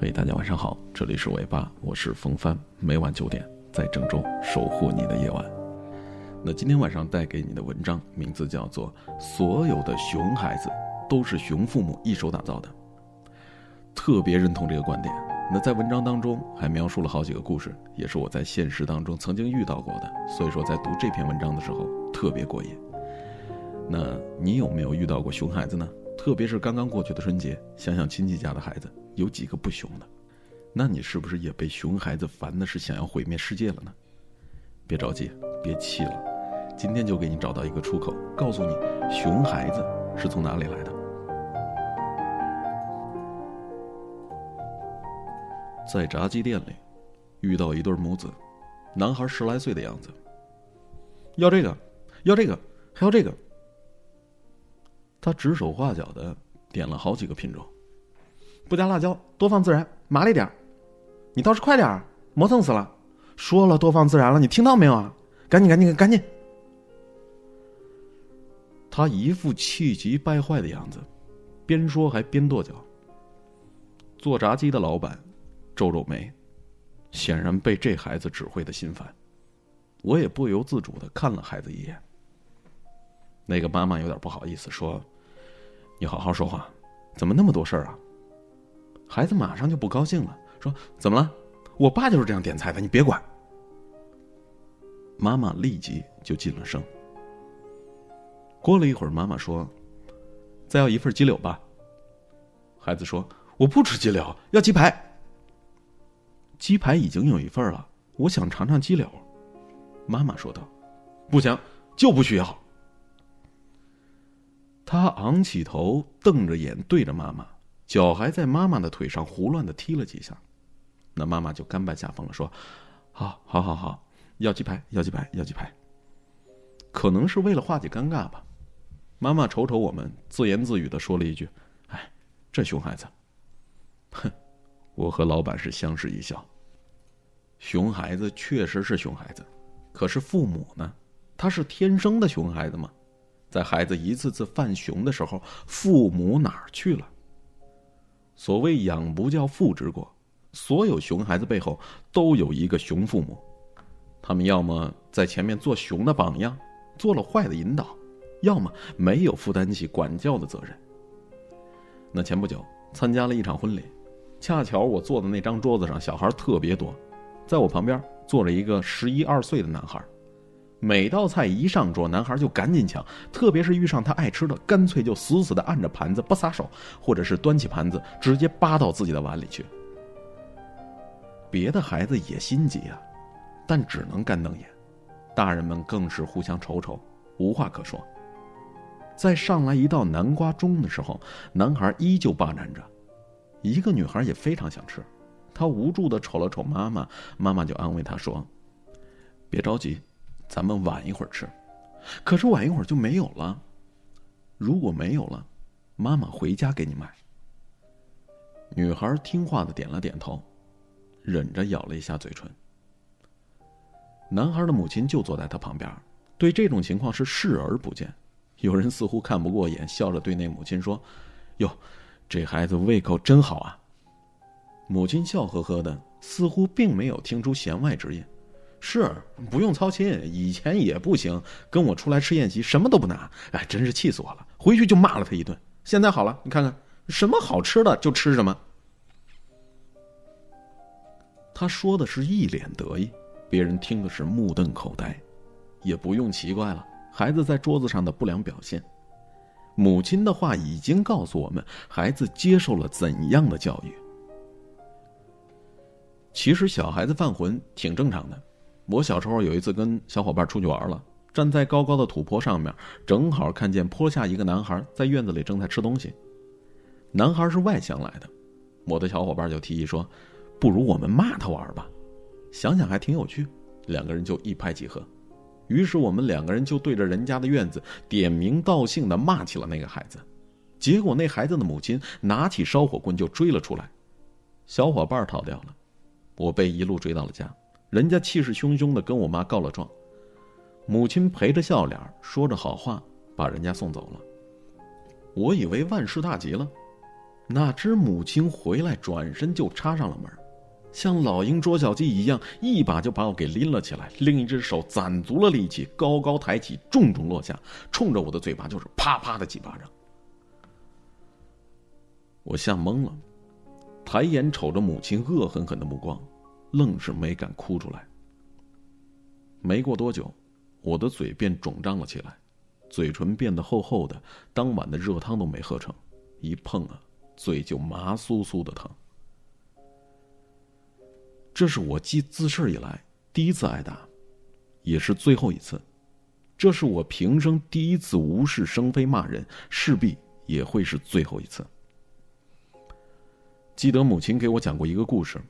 嘿，大家晚上好，这里是尾巴，我是风帆，每晚九点在郑州守护你的夜晚。那今天晚上带给你的文章名字叫做《所有的熊孩子都是熊父母一手打造的》，特别认同这个观点。那在文章当中还描述了好几个故事，也是我在现实当中曾经遇到过的，所以说在读这篇文章的时候特别过瘾。那你有没有遇到过熊孩子呢？特别是刚刚过去的春节，想想亲戚家的孩子有几个不熊的，那你是不是也被熊孩子烦的是想要毁灭世界了呢？别着急，别气了，今天就给你找到一个出口，告诉你熊孩子是从哪里来的。在炸鸡店里，遇到一对母子，男孩十来岁的样子，要这个，要这个，还要这个。他指手画脚的点了好几个品种，不加辣椒，多放孜然，麻利点儿。你倒是快点儿，磨蹭死了。说了多放孜然了，你听到没有啊？赶紧，赶紧，赶紧！他一副气急败坏的样子，边说还边跺脚。做炸鸡的老板。皱皱眉，显然被这孩子指挥的心烦。我也不由自主的看了孩子一眼。那个妈妈有点不好意思说：“你好好说话，怎么那么多事儿啊？”孩子马上就不高兴了，说：“怎么了？我爸就是这样点菜的，你别管。”妈妈立即就进了声。过了一会儿，妈妈说：“再要一份鸡柳吧。”孩子说：“我不吃鸡柳，要鸡排。”鸡排已经有一份了，我想尝尝鸡柳。妈妈说道：“不行，就不需要。”他昂起头，瞪着眼对着妈妈，脚还在妈妈的腿上胡乱的踢了几下。那妈妈就甘拜下风了，说：“好，好，好，好，要鸡排，要鸡排，要鸡排。”可能是为了化解尴尬吧，妈妈瞅瞅我们，自言自语的说了一句：“哎，这熊孩子。”哼。我和老板是相视一笑。熊孩子确实是熊孩子，可是父母呢？他是天生的熊孩子吗？在孩子一次次犯熊的时候，父母哪儿去了？所谓养不教，父之过。所有熊孩子背后都有一个熊父母，他们要么在前面做熊的榜样，做了坏的引导，要么没有负担起管教的责任。那前不久参加了一场婚礼。恰巧我坐的那张桌子上小孩特别多，在我旁边坐着一个十一二岁的男孩，每道菜一上桌，男孩就赶紧抢，特别是遇上他爱吃的，干脆就死死的按着盘子不撒手，或者是端起盘子直接扒到自己的碗里去。别的孩子也心急啊，但只能干瞪眼，大人们更是互相瞅瞅，无话可说。在上来一道南瓜盅的时候，男孩依旧霸占着。一个女孩也非常想吃，她无助的瞅了瞅妈妈，妈妈就安慰她说：“别着急，咱们晚一会儿吃。”可是晚一会儿就没有了。如果没有了，妈妈回家给你买。女孩听话的点了点头，忍着咬了一下嘴唇。男孩的母亲就坐在他旁边，对这种情况是视而不见。有人似乎看不过眼，笑着对那母亲说：“哟。”这孩子胃口真好啊！母亲笑呵呵的，似乎并没有听出弦外之音。是，不用操心，以前也不行，跟我出来吃宴席什么都不拿，哎，真是气死我了！回去就骂了他一顿。现在好了，你看看，什么好吃的就吃什么。他说的是一脸得意，别人听的是目瞪口呆，也不用奇怪了，孩子在桌子上的不良表现。母亲的话已经告诉我们，孩子接受了怎样的教育。其实小孩子犯浑挺正常的。我小时候有一次跟小伙伴出去玩了，站在高高的土坡上面，正好看见坡下一个男孩在院子里正在吃东西。男孩是外乡来的，我的小伙伴就提议说：“不如我们骂他玩吧。”想想还挺有趣，两个人就一拍即合。于是我们两个人就对着人家的院子点名道姓的骂起了那个孩子，结果那孩子的母亲拿起烧火棍就追了出来，小伙伴逃掉了，我被一路追到了家，人家气势汹汹的跟我妈告了状，母亲陪着笑脸说着好话把人家送走了，我以为万事大吉了，哪知母亲回来，转身就插上了门，像老鹰捉小鸡一样，一把就把我给拎了起来，另一只手攒足了力气，高高抬起，重重落下，冲着我的嘴巴就是啪啪的几巴掌。我吓懵了，抬眼瞅着母亲恶狠狠的目光，愣是没敢哭出来。没过多久，我的嘴便肿胀了起来，嘴唇变得厚厚的，当晚的热汤都没喝成，一碰啊。嘴就麻酥酥的疼，这是我记自事以来第一次挨打，也是最后一次。这是我平生第一次无事生非骂人，势必也会是最后一次。记得母亲给我讲过一个故事，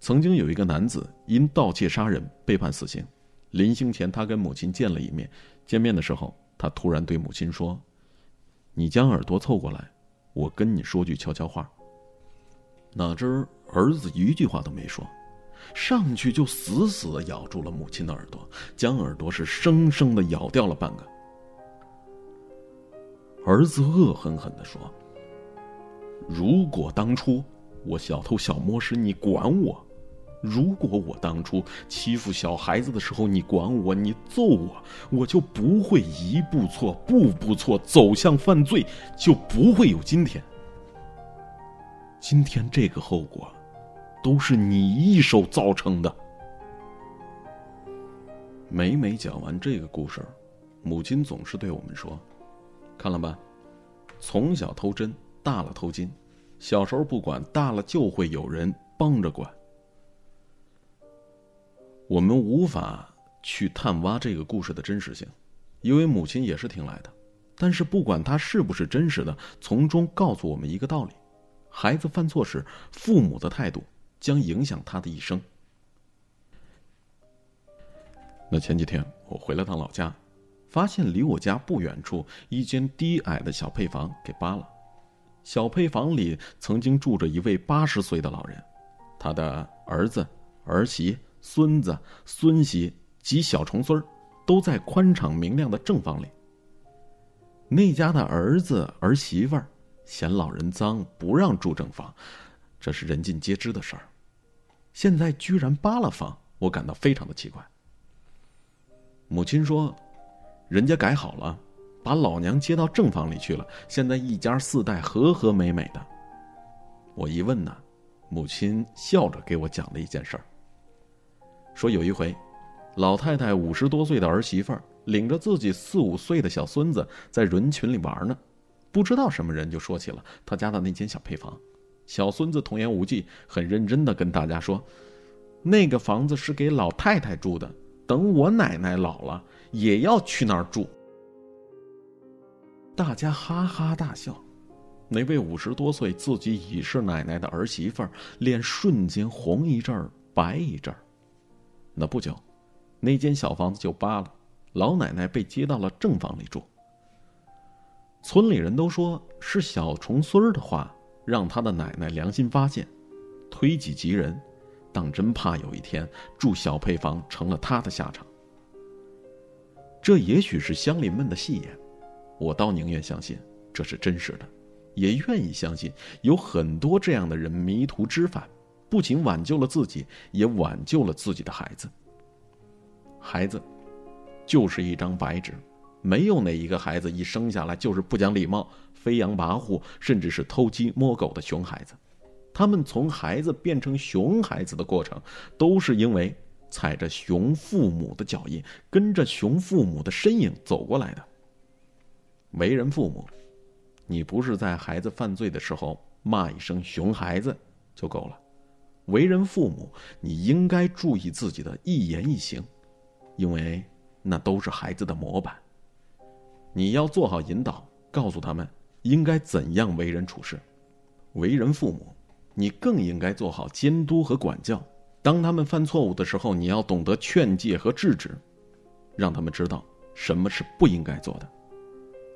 曾经有一个男子因盗窃杀人被判死刑，临刑前他跟母亲见了一面，见面的时候他突然对母亲说：“你将耳朵凑过来。”我跟你说句悄悄话。哪知儿子一句话都没说，上去就死死的咬住了母亲的耳朵，将耳朵是生生的咬掉了半个。儿子恶狠狠的说：“如果当初我小偷小摸时你管我，如果我当初欺负小孩子的时候你管我，你揍我，我就不会一步错步步错走向犯罪，就不会有今天。今天这个后果，都是你一手造成的。”每每讲完这个故事，母亲总是对我们说：“看了吧，从小偷针，大了偷金，小时候不管，大了就会有人帮着管。”我们无法去探挖这个故事的真实性，因为母亲也是听来的。但是不管它是不是真实的，从中告诉我们一个道理：孩子犯错时，父母的态度将影响他的一生。那前几天我回了趟老家，发现离我家不远处一间低矮的小配房给扒了。小配房里曾经住着一位八十岁的老人，他的儿子、儿媳。孙子、孙媳及小重孙儿，都在宽敞明亮的正房里。那家的儿子儿媳妇儿嫌老人脏，不让住正房，这是人尽皆知的事儿。现在居然扒了房，我感到非常的奇怪。母亲说：“人家改好了，把老娘接到正房里去了，现在一家四代和和美美的。”我一问呢，母亲笑着给我讲了一件事儿。说有一回，老太太五十多岁的儿媳妇儿领着自己四五岁的小孙子在人群里玩呢，不知道什么人就说起了他家的那间小配房。小孙子童言无忌，很认真的跟大家说：“那个房子是给老太太住的，等我奶奶老了也要去那儿住。”大家哈哈大笑。那位五十多岁自己已是奶奶的儿媳妇儿，脸瞬间红一阵儿白一阵儿。那不久，那间小房子就扒了，老奶奶被接到了正房里住。村里人都说是小重孙儿的话，让他的奶奶良心发现，推己及人，当真怕有一天住小配房成了他的下场。这也许是乡邻们的戏言，我倒宁愿相信这是真实的，也愿意相信有很多这样的人迷途知返。不仅挽救了自己，也挽救了自己的孩子。孩子，就是一张白纸，没有哪一个孩子一生下来就是不讲礼貌、飞扬跋扈，甚至是偷鸡摸狗的熊孩子。他们从孩子变成熊孩子的过程，都是因为踩着熊父母的脚印，跟着熊父母的身影走过来的。为人父母，你不是在孩子犯罪的时候骂一声“熊孩子”就够了。为人父母，你应该注意自己的一言一行，因为那都是孩子的模板。你要做好引导，告诉他们应该怎样为人处事。为人父母，你更应该做好监督和管教。当他们犯错误的时候，你要懂得劝诫和制止，让他们知道什么是不应该做的。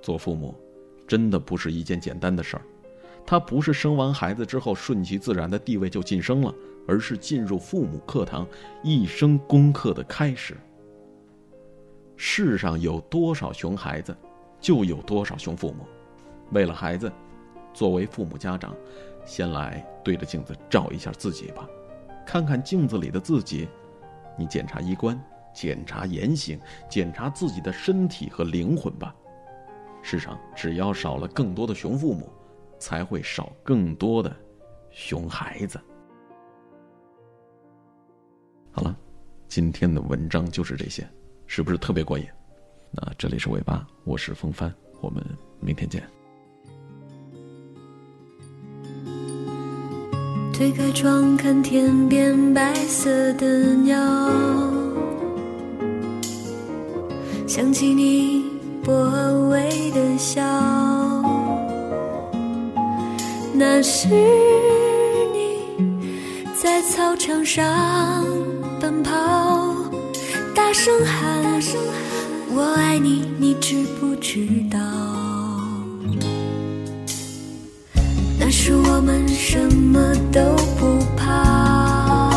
做父母，真的不是一件简单的事儿。他不是生完孩子之后顺其自然的地位就晋升了，而是进入父母课堂一生功课的开始。世上有多少熊孩子，就有多少熊父母。为了孩子，作为父母家长，先来对着镜子照一下自己吧，看看镜子里的自己，你检查衣冠，检查言行，检查自己的身体和灵魂吧。世上只要少了更多的熊父母，才会少更多的熊孩子。好了，今天的文章就是这些，是不是特别过瘾？那这里是尾巴，我是风帆，我们明天见。推开窗看天边白色的鸟，想起你薄微的笑，那是你在操场上奔跑，大声喊大声喊我爱你，你知不知道？那时我们什么都不怕，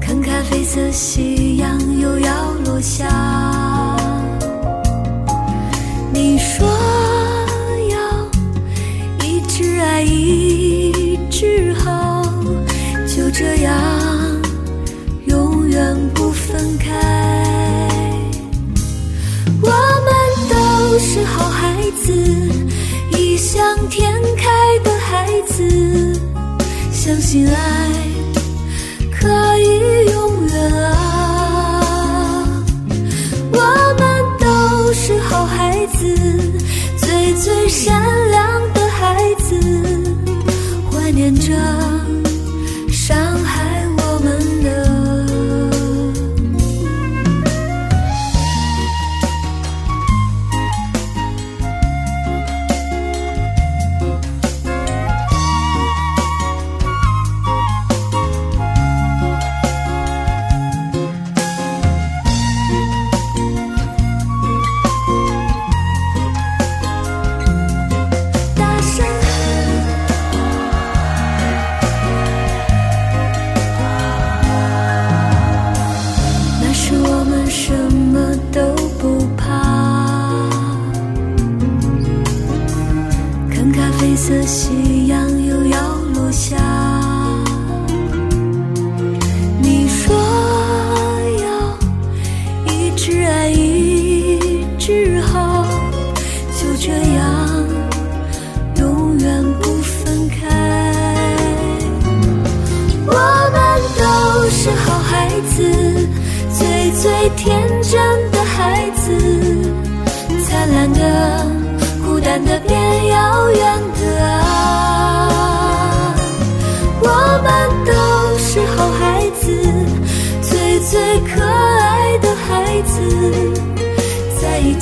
看咖啡色夕阳又要落下。一直好，就这样永远不分开。我们都是好孩子。异想天开的孩子，相信爱可以永远啊！我们都是好孩子，最最善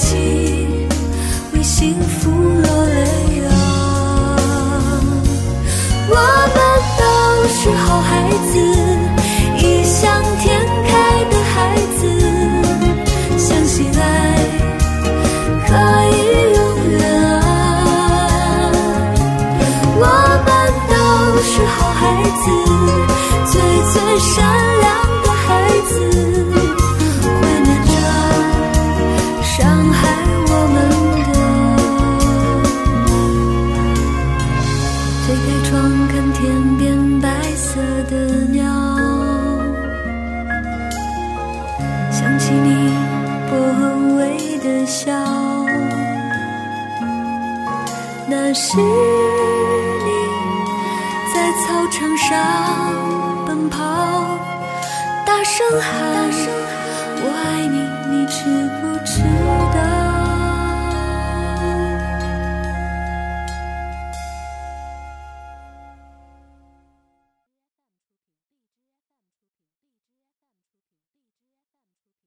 一起为幸福落泪啊！我们都是好孩子，异想天开的孩子，相信爱可以永远啊！我们都是好孩子，最最善良的孩子，那是你在操场上奔跑，大声喊我爱你，你知不知道？